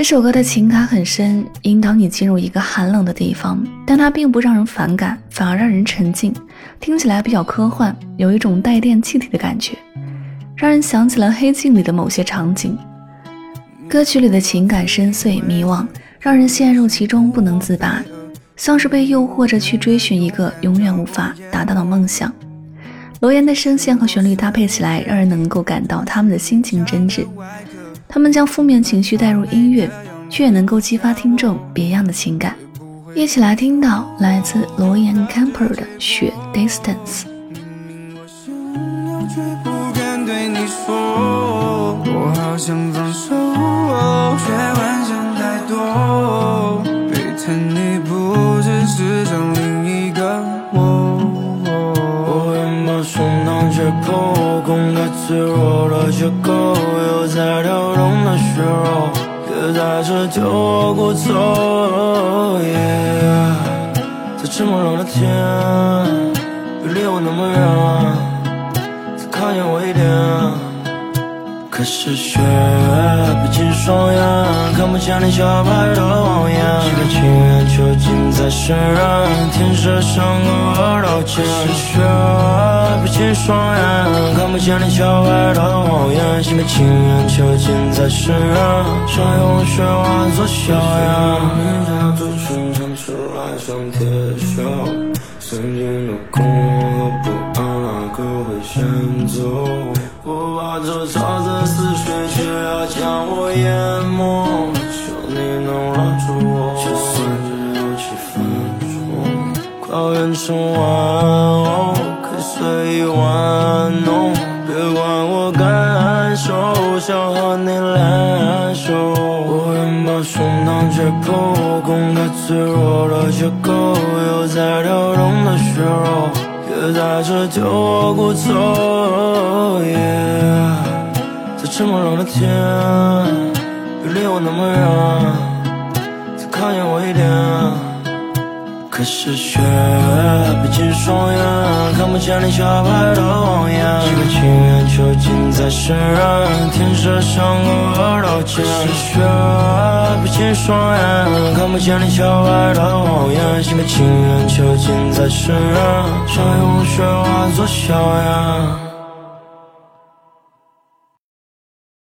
这首歌的情感很深，引导你进入一个寒冷的地方，但它并不让人反感，反而让人沉静。听起来比较科幻，有一种带电气体的感觉，让人想起了《黑镜》里的某些场景。歌曲里的情感深邃迷惘，让人陷入其中不能自拔，像是被诱惑着去追寻一个永远无法达到的梦想。罗岩的声线和旋律搭配起来，让人能够感到他们的心情真挚。他们将负面情绪带入音乐，却也能够激发听众别样的情感。一起来听到来自罗岩 Camper 的《雪 Distance》。却不敢对你说，我好想放手破空的脆弱的缺口，又在跳动的血肉，别在这丢我骨头。在这么冷的天，别离我那么远，再靠近我一点。可是雪逼近双眼，看不见你小白的谎言。几个情缘囚禁在身上，天色像个耳道剑。可是雪双眼，看不见你小白的谎言。心被情缘囚禁在身上，想用雪化作硝烟。你家祖孙唱出来像铁锈，曾经的恐慌和不安，哪个会先走？我怕这沼泽似水，却要将我淹没。求你能拉住我，就算只有几分钟，快变成玩偶，随意玩弄。别管我感受，想和你联手。我愿把胸膛解剖，空开脆弱的缺口，有在跳动的血肉。别在这丢我骨头，在这么冷的天，别离我那么远，再靠近我一点。可是雪闭紧双眼，看不见你小白的谎言。几个情缘囚禁在身上，天色像个二道剑。可是雪闭紧双眼，看不见你小白的谎言。几个情缘囚禁在身上，想用雪化作硝烟。